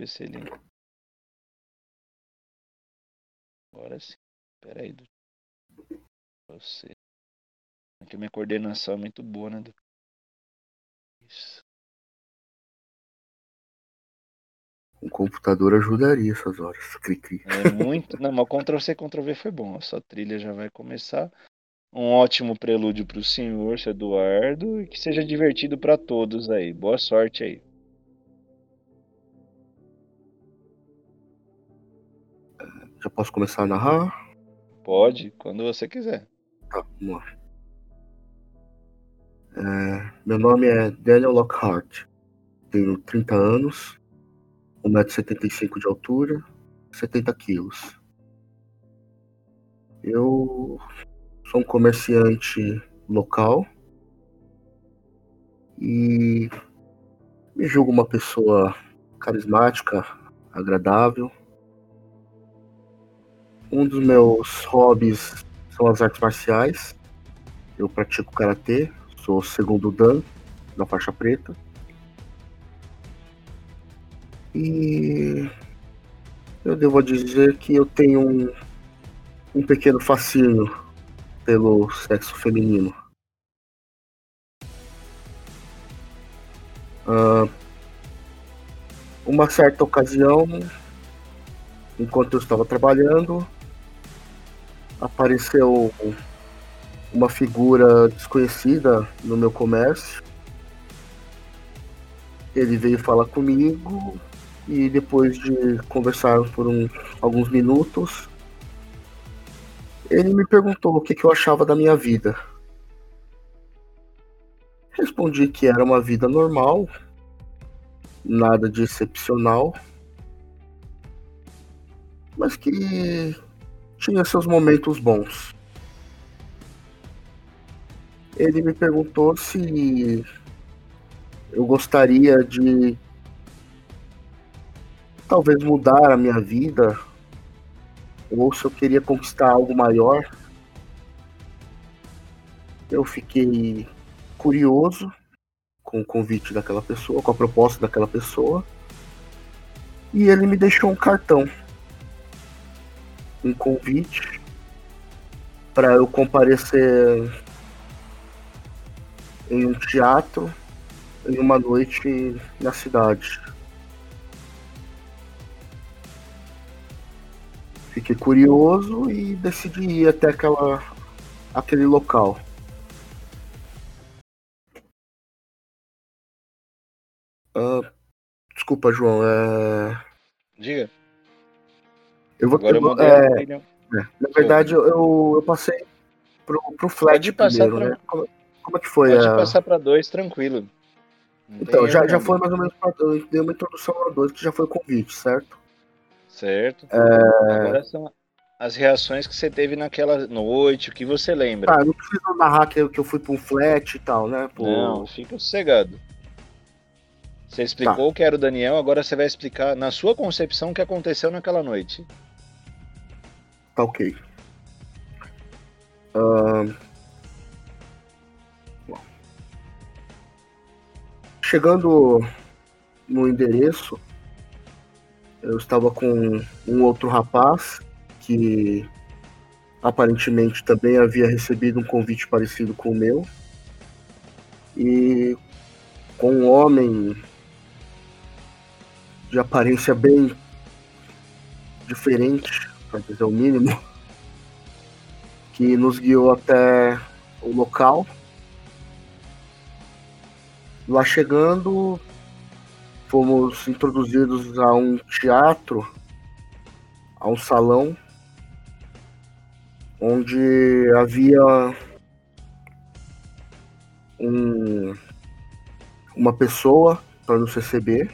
ver se ele. Agora sim. Pera aí, Dudu. Você. Aqui minha coordenação é muito boa, né, Dudu? Isso. Um computador ajudaria essas horas. Cri, cri. É muito. Não, mas Ctrl C, Ctrl V foi bom. A sua trilha já vai começar. Um ótimo prelúdio para o senhor, seu Eduardo, e que seja divertido para todos aí. Boa sorte aí. Já posso começar a narrar? Pode, quando você quiser. Tá, vamos lá. É, meu nome é Daniel Lockhart. Tenho 30 anos, 1,75m de altura, 70 quilos. Eu sou um comerciante local e me julgo uma pessoa carismática, agradável. Um dos meus hobbies são as artes marciais. Eu pratico karatê, sou segundo dan da faixa preta. E eu devo dizer que eu tenho um, um pequeno fascínio pelo sexo feminino. Uh, uma certa ocasião, enquanto eu estava trabalhando, apareceu uma figura desconhecida no meu comércio. Ele veio falar comigo e depois de conversar por um, alguns minutos, ele me perguntou o que, que eu achava da minha vida. Respondi que era uma vida normal, nada de excepcional, mas que tinha seus momentos bons. Ele me perguntou se eu gostaria de talvez mudar a minha vida ou se eu queria conquistar algo maior. Eu fiquei curioso com o convite daquela pessoa, com a proposta daquela pessoa. E ele me deixou um cartão um convite para eu comparecer em um teatro em uma noite na cidade. Fiquei curioso e decidi ir até aquela, aquele local. Uh, desculpa, João. É... Diga. Eu vou Agora eu eu, mudei é, opinião. é, Na verdade, eu, eu passei pro, pro passar primeiro, pra- né? Como, como é que foi? Pode a... passar para dois, tranquilo. Não Então, já, já foi mais ou menos. pra- Eu dei uma introdução a dois, que já foi o convite, certo? Certo. É. Agora são as reações que você teve naquela noite, o que você lembra. Ah, não precisa narrar que eu, que eu fui pra um flat e tal, né? Pô, Não, fica sossegado. Você explicou o que era o Daniel, agora você vai explicar, na sua concepção, o que aconteceu naquela noite. Tá ok. Bom. Chegando no endereço, eu estava com um outro rapaz que aparentemente também havia recebido um convite parecido com o meu. E com um homem de aparência bem diferente, para dizer o mínimo, que nos guiou até o local. Lá chegando, fomos introduzidos a um teatro, a um salão, onde havia um, uma pessoa para nos receber.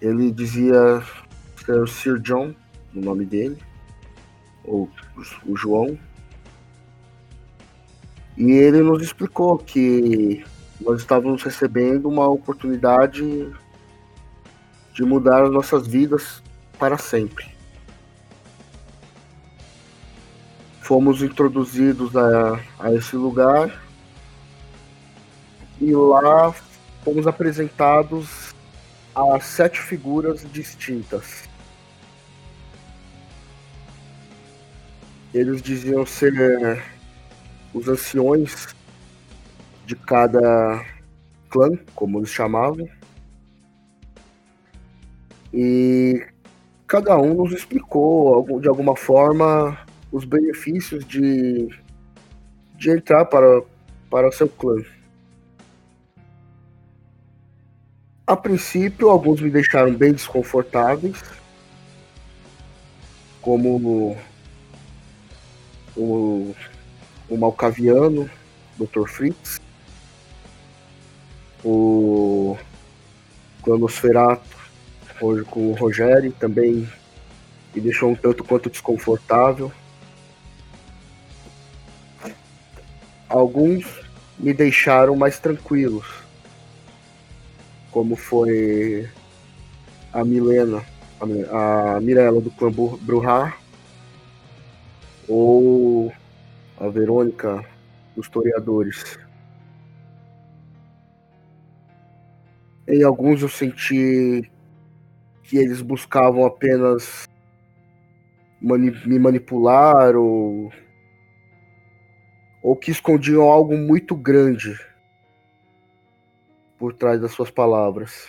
Ele dizia ser o Sir John, o nome dele, ou o João. E ele nos explicou que nós estávamos recebendo uma oportunidade de mudar as nossas vidas para sempre. Fomos introduzidos a, a esse lugar e lá fomos apresentados a sete figuras distintas. Eles diziam ser os anciões de cada clã, como eles chamavam. E cada um nos explicou de alguma forma os benefícios de, de entrar para, para o seu clã. A princípio, alguns me deixaram bem desconfortáveis, como o, o Malcaviano, Dr. Fritz, o Cronosferato, com o Rogério, também me deixou um tanto quanto desconfortável. Alguns me deixaram mais tranquilos, como foi a Milena, a Mirella do clã Bruhar, ou a Verônica dos Toreadores. Em alguns eu senti que eles buscavam apenas mani me manipular ou ou que escondiam algo muito grande por trás das suas palavras.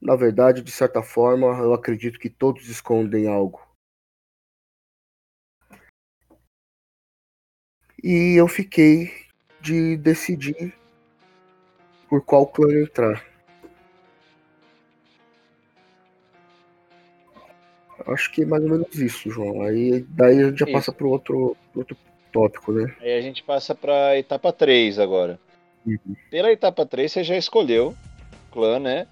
Na verdade, de certa forma, eu acredito que todos escondem algo. E eu fiquei de decidir por qual clã entrar. Acho que é mais ou menos isso, João. Aí daí a gente já isso. passa para outro, outro tópico, né? Aí a gente passa para a etapa 3 agora. Uhum. Pela etapa 3 você já escolheu clã, né?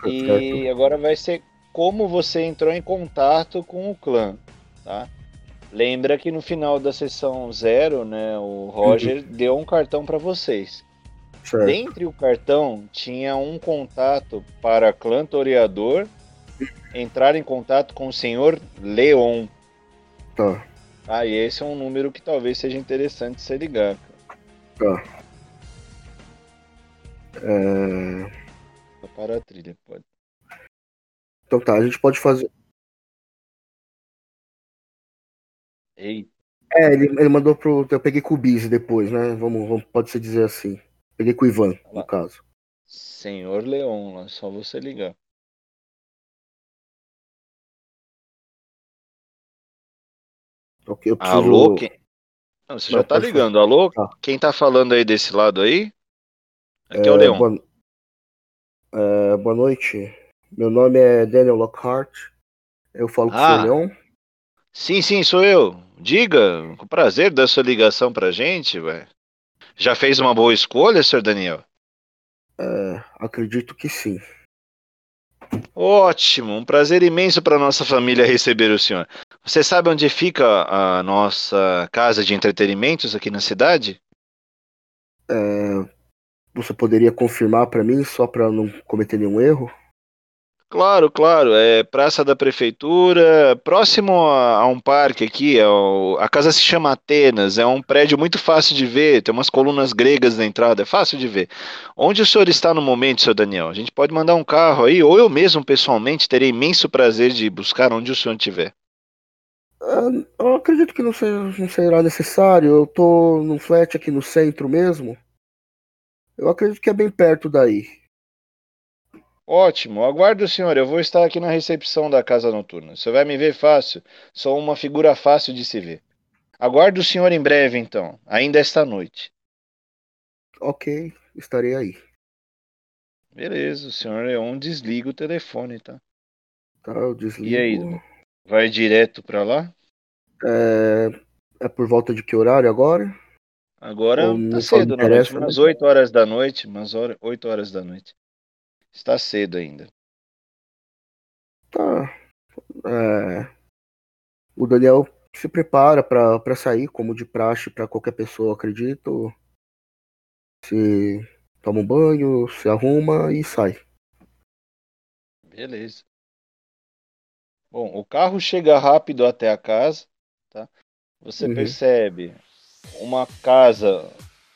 Tá e certo. agora vai ser como você entrou em contato com o clã, tá? Lembra que no final da sessão zero, né, o Roger uhum. deu um cartão para vocês. Certo. Dentre o cartão tinha um contato para clã toreador entrar em contato com o senhor Leon. Tá. Ah, e esse é um número que talvez seja interessante você ligar. Tá. É... Para a trilha, pode. Então tá, a gente pode fazer. É, ele, ele mandou pro. Eu peguei com o Biz depois, né? Vamos, vamos, pode se dizer assim. Peguei com o Ivan, no caso. Senhor Leon, só você ligar. Preciso... Alô? Quem... Não, você já tá ligando. Alô? Tá. Quem tá falando aí desse lado aí? Aqui é, é o Leon. Boa... É, boa noite. Meu nome é Daniel Lockhart. Eu falo com ah. o Leon. Sim, sim, sou eu. Diga, com prazer da sua ligação pra gente, ué. Já fez uma boa escolha, Sr. Daniel? É, acredito que sim. Ótimo, um prazer imenso para nossa família receber o senhor. Você sabe onde fica a nossa casa de entretenimentos aqui na cidade? É, você poderia confirmar para mim, só para não cometer nenhum erro? Claro, claro. É Praça da Prefeitura, próximo a, a um parque aqui. É a casa se chama Atenas. É um prédio muito fácil de ver. Tem umas colunas gregas na entrada. É fácil de ver. Onde o senhor está no momento, seu Daniel? A gente pode mandar um carro aí, ou eu mesmo pessoalmente terei imenso prazer de buscar onde o senhor estiver. É, eu acredito que não, seja, não será necessário. Eu tô num flat aqui no centro mesmo. Eu acredito que é bem perto daí. Ótimo, aguardo o senhor. Eu vou estar aqui na recepção da casa noturna. Você vai me ver fácil. Sou uma figura fácil de se ver. Aguardo o senhor em breve, então, ainda esta noite. Ok, estarei aí. Beleza, o senhor Leon desliga o telefone, tá? Tá, eu desligo. E aí, vai direto pra lá? É, é por volta de que horário agora? Agora Ou tá cedo, na noite, umas 8 horas da noite, umas 8 horas da noite. Está cedo ainda. Tá. É... O Daniel se prepara para sair, como de praxe para qualquer pessoa, acredito. Se toma um banho, se arruma e sai. Beleza. Bom, o carro chega rápido até a casa, tá? Você uhum. percebe uma casa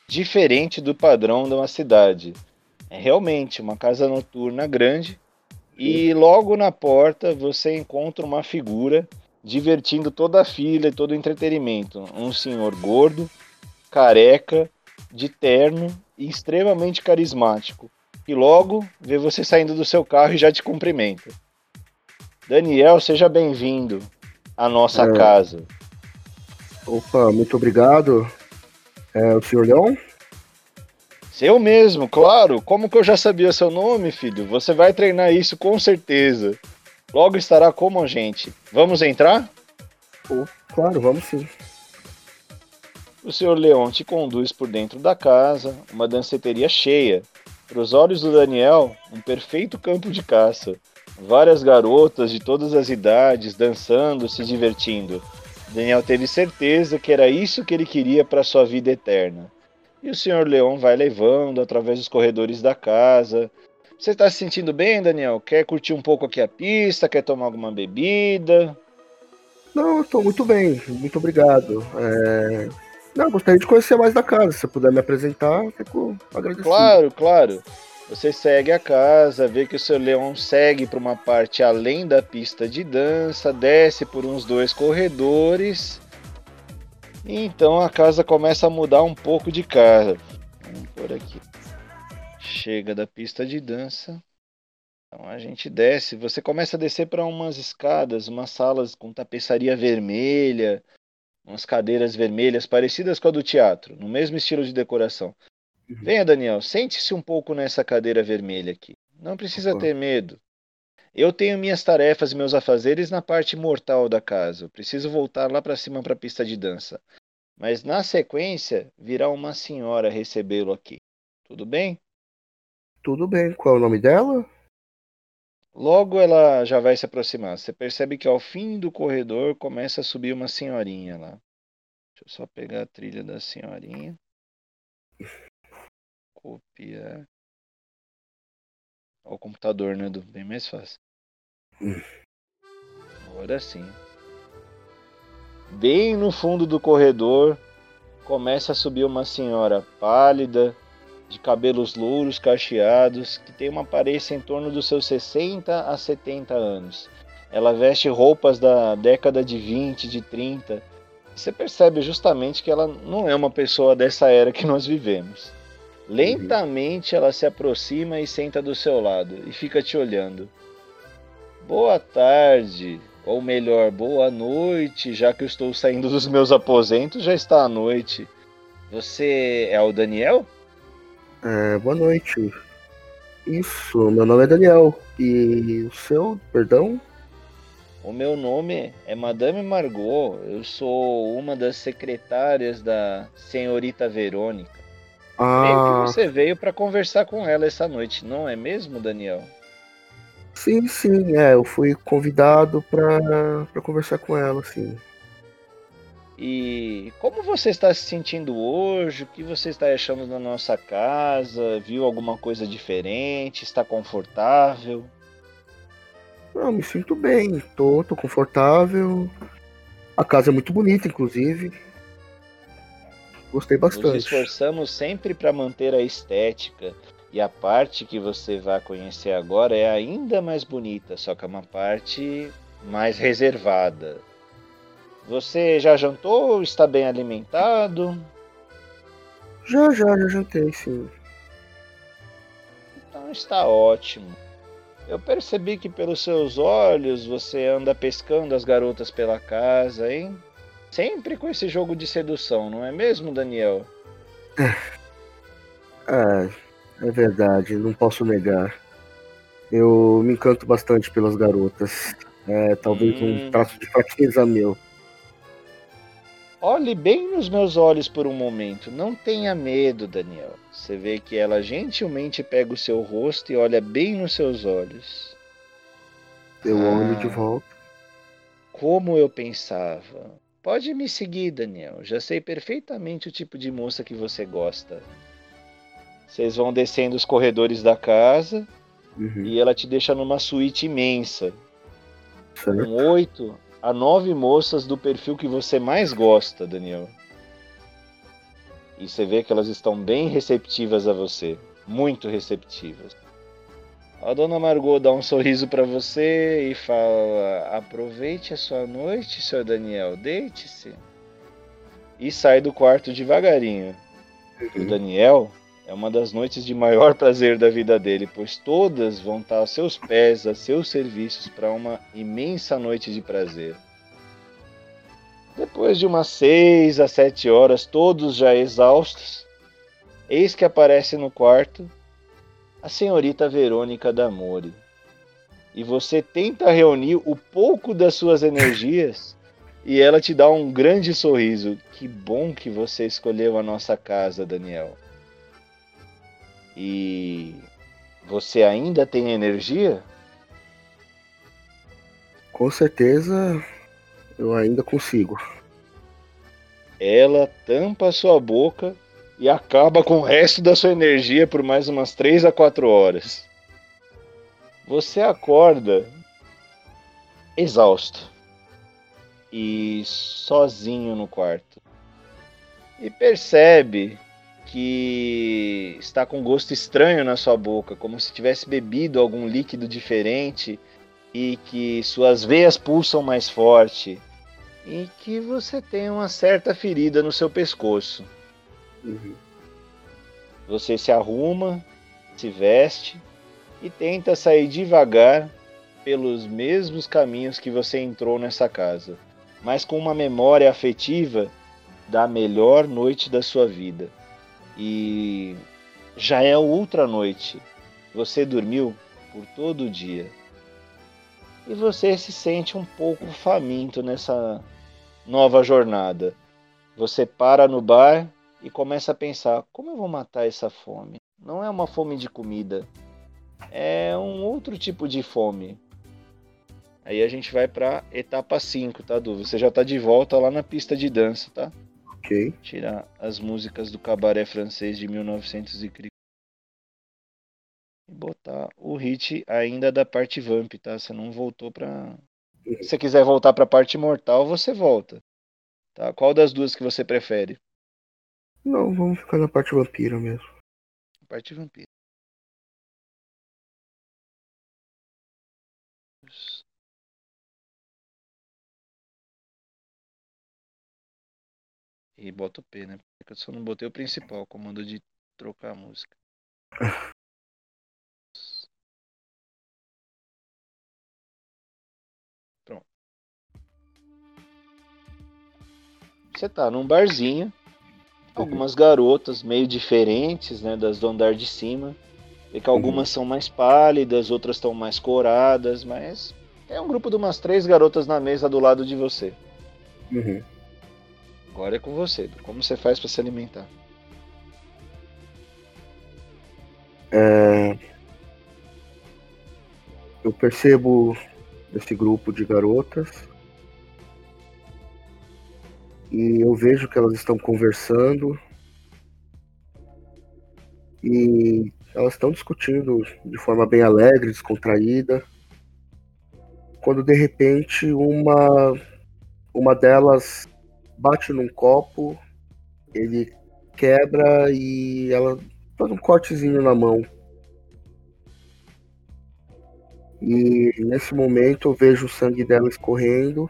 diferente do padrão de uma cidade É realmente uma casa noturna grande e logo na porta você encontra uma figura divertindo toda a fila e todo o entretenimento. Um senhor gordo, careca, de terno e extremamente carismático. E logo vê você saindo do seu carro e já te cumprimenta. Daniel, seja bem-vindo à nossa é... casa. Opa, muito obrigado. É o senhor Leão? Eu mesmo, claro. Como que eu já sabia seu nome, filho? Você vai treinar isso com certeza. Logo estará como a gente. Vamos entrar? Oh, claro, vamos sim. O senhor Leon te conduz por dentro da casa, uma danceteria cheia. Para os olhos do Daniel, um perfeito campo de caça. Várias garotas de todas as idades dançando, se divertindo. Daniel teve certeza que era isso que ele queria para sua vida eterna. E o senhor Leão vai levando através dos corredores da casa. Você está se sentindo bem, Daniel? Quer curtir um pouco aqui a pista? Quer tomar alguma bebida? Não, eu estou muito bem, muito obrigado. É... Não, gostaria de conhecer mais da casa. Se você puder me apresentar, fico agradecido. Claro, claro. Você segue a casa, vê que o seu leão segue para uma parte além da pista de dança, desce por uns dois corredores então a casa começa a mudar um pouco de cara. Vamos por aqui. Chega da pista de dança. Então a gente desce. Você começa a descer para umas escadas, umas salas com tapeçaria vermelha, umas cadeiras vermelhas parecidas com a do teatro, no mesmo estilo de decoração. Uhum. Venha, Daniel, sente-se um pouco nessa cadeira vermelha aqui. Não precisa ter medo. Eu tenho minhas tarefas e meus afazeres na parte mortal da casa. Eu preciso voltar lá para cima para a pista de dança. Mas na sequência virá uma senhora recebê-lo aqui. Tudo bem? Tudo bem. Qual é o nome dela? Logo ela já vai se aproximar. Você percebe que ao fim do corredor começa a subir uma senhorinha lá. Deixa eu só pegar a trilha da senhorinha. Copiar. Ao computador, né, Edu? Bem mais fácil. Agora sim. Bem no fundo do corredor, começa a subir uma senhora pálida, de cabelos louros cacheados, que tem uma aparência em torno dos seus 60 a 70 anos. Ela veste roupas da década de 20, de 30. Você percebe justamente que ela não é uma pessoa dessa era que nós vivemos. Lentamente ela se aproxima e senta do seu lado e fica te olhando. Boa tarde, ou melhor, boa noite, já que eu estou saindo dos meus aposentos, já está à noite. Você é o Daniel? É, boa noite. Isso, meu nome é Daniel. E o seu, perdão? O meu nome é Madame Margot. Eu sou uma das secretárias da senhorita Verônica. Ah. Você veio para conversar com ela essa noite, não é mesmo, Daniel? Sim, sim, é, eu fui convidado para conversar com ela, sim. E como você está se sentindo hoje? O que você está achando da nossa casa? Viu alguma coisa diferente? Está confortável? Não, me sinto bem, tô, tô confortável. A casa é muito bonita, inclusive. Gostei bastante. Nos esforçamos sempre para manter a estética. E a parte que você vai conhecer agora é ainda mais bonita, só que é uma parte mais reservada. Você já jantou? Está bem alimentado? Já, já, já jantei, sim. Então está ótimo. Eu percebi que pelos seus olhos você anda pescando as garotas pela casa, hein? Sempre com esse jogo de sedução, não é mesmo, Daniel? É, é verdade, não posso negar. Eu me encanto bastante pelas garotas. É talvez hum. um traço de fraqueza meu. Olhe bem nos meus olhos por um momento. Não tenha medo, Daniel. Você vê que ela gentilmente pega o seu rosto e olha bem nos seus olhos. Eu ah, olho de volta. Como eu pensava. Pode me seguir, Daniel. Já sei perfeitamente o tipo de moça que você gosta. Vocês vão descendo os corredores da casa uhum. e ela te deixa numa suíte imensa. Certo. Com oito a nove moças do perfil que você mais gosta, Daniel. E você vê que elas estão bem receptivas a você. muito receptivas. A dona Margot dá um sorriso para você e fala: Aproveite a sua noite, senhor Daniel, deite-se. E sai do quarto devagarinho. Uhum. O Daniel é uma das noites de maior prazer da vida dele, pois todas vão estar aos seus pés, a seus serviços, para uma imensa noite de prazer. Depois de umas seis a sete horas, todos já exaustos, eis que aparece no quarto a senhorita Verônica D'Amore. E você tenta reunir o pouco das suas energias e ela te dá um grande sorriso. Que bom que você escolheu a nossa casa, Daniel. E você ainda tem energia? Com certeza eu ainda consigo. Ela tampa sua boca e acaba com o resto da sua energia por mais umas 3 a 4 horas. Você acorda exausto e sozinho no quarto. E percebe que está com gosto estranho na sua boca, como se tivesse bebido algum líquido diferente e que suas veias pulsam mais forte e que você tem uma certa ferida no seu pescoço. Uhum. Você se arruma, se veste e tenta sair devagar pelos mesmos caminhos que você entrou nessa casa, mas com uma memória afetiva da melhor noite da sua vida. E já é outra noite. Você dormiu por todo o dia. E você se sente um pouco faminto nessa nova jornada. Você para no bar e começa a pensar: como eu vou matar essa fome? Não é uma fome de comida, é um outro tipo de fome. Aí a gente vai para etapa 5, tá, Du? Você já tá de volta lá na pista de dança, tá? Ok. Tirar as músicas do cabaré francês de 1900 e botar o hit ainda da parte vamp, tá? Você não voltou pra. Se você quiser voltar pra parte mortal, você volta. Tá? Qual das duas que você prefere? Não, vamos ficar na parte vampira mesmo. Parte vampira. E bota o P, né? Porque eu só não botei o principal, o comando de trocar a música. Pronto. Você tá num barzinho algumas garotas meio diferentes, né, das do andar de cima. E que algumas uhum. são mais pálidas, outras estão mais coradas, mas é um grupo de umas três garotas na mesa do lado de você. Uhum. Agora é com você. Como você faz para se alimentar? É... Eu percebo esse grupo de garotas e eu vejo que elas estão conversando e elas estão discutindo de forma bem alegre, descontraída. Quando de repente uma uma delas bate num copo, ele quebra e ela faz um cortezinho na mão. E nesse momento eu vejo o sangue dela escorrendo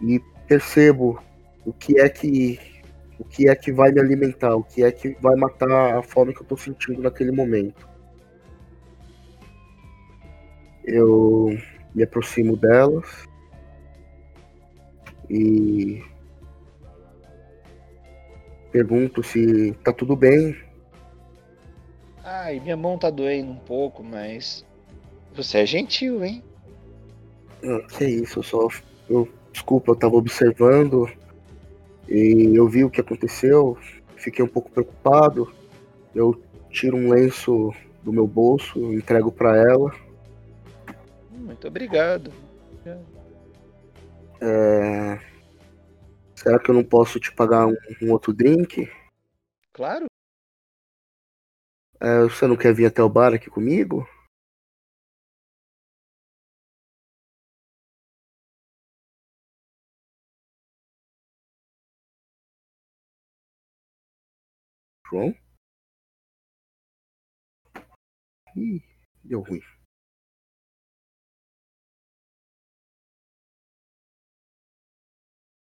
e percebo o que é que o que é que vai me alimentar, o que é que vai matar a fome que eu estou sentindo naquele momento. Eu me aproximo delas e pergunto se tá tudo bem. Ai, minha mão tá doendo um pouco, mas você é gentil, hein? Ah, que isso, eu só eu Desculpa, eu estava observando e eu vi o que aconteceu, fiquei um pouco preocupado. Eu tiro um lenço do meu bolso, entrego para ela. Muito obrigado. É... Será que eu não posso te pagar um, um outro drink? Claro. É, você não quer vir até o bar aqui comigo? João? Ih, deu ruim.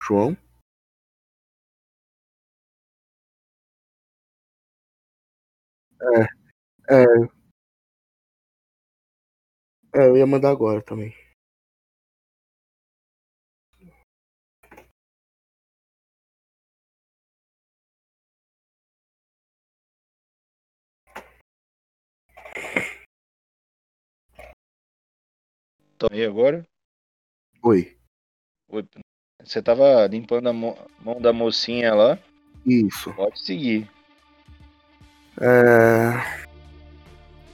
João? É, é. É, eu ia mandar agora também. Tomei agora? Oi. Oi. Você tava limpando a mão da mocinha lá? Isso. Pode seguir. É...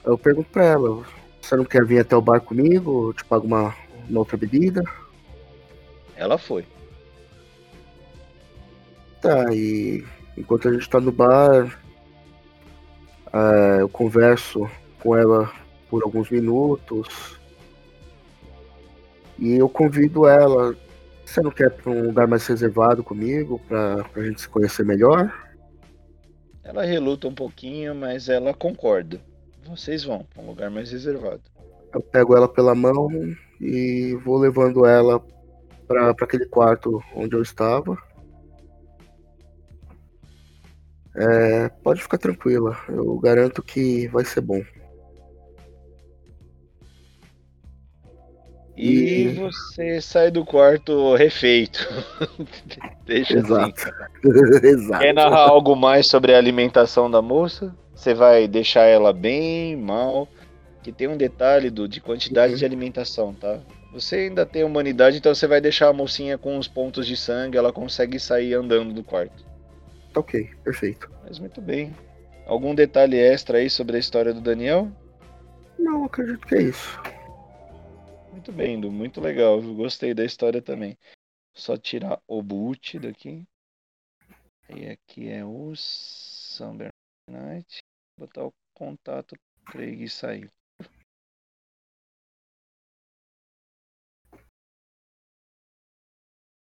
Eu pergunto pra ela, você não quer vir até o bar comigo? Eu te pago uma, uma outra bebida? Ela foi. Tá, e enquanto a gente tá no bar, é, eu converso com ela por alguns minutos. E eu convido ela. Você não quer para um lugar mais reservado comigo, pra, pra gente se conhecer melhor? Ela reluta um pouquinho, mas ela concorda. Vocês vão para um lugar mais reservado. Eu pego ela pela mão e vou levando ela para aquele quarto onde eu estava. É, pode ficar tranquila, eu garanto que vai ser bom. E, e você sai do quarto refeito. Deixa assim. Exato. assim. Exato. Quer narrar algo mais sobre a alimentação da moça? Você vai deixar ela bem, mal? Que tem um detalhe do, de quantidade uhum. de alimentação, tá? Você ainda tem humanidade, então você vai deixar a mocinha com os pontos de sangue, ela consegue sair andando do quarto. Ok, perfeito. Mas muito bem. Algum detalhe extra aí sobre a história do Daniel? Não, acredito que é isso. Muito bem, Du, muito legal. Eu gostei da história também. Só tirar o boot daqui. E aqui é o Summer Night. Botar o contato Craig e sair.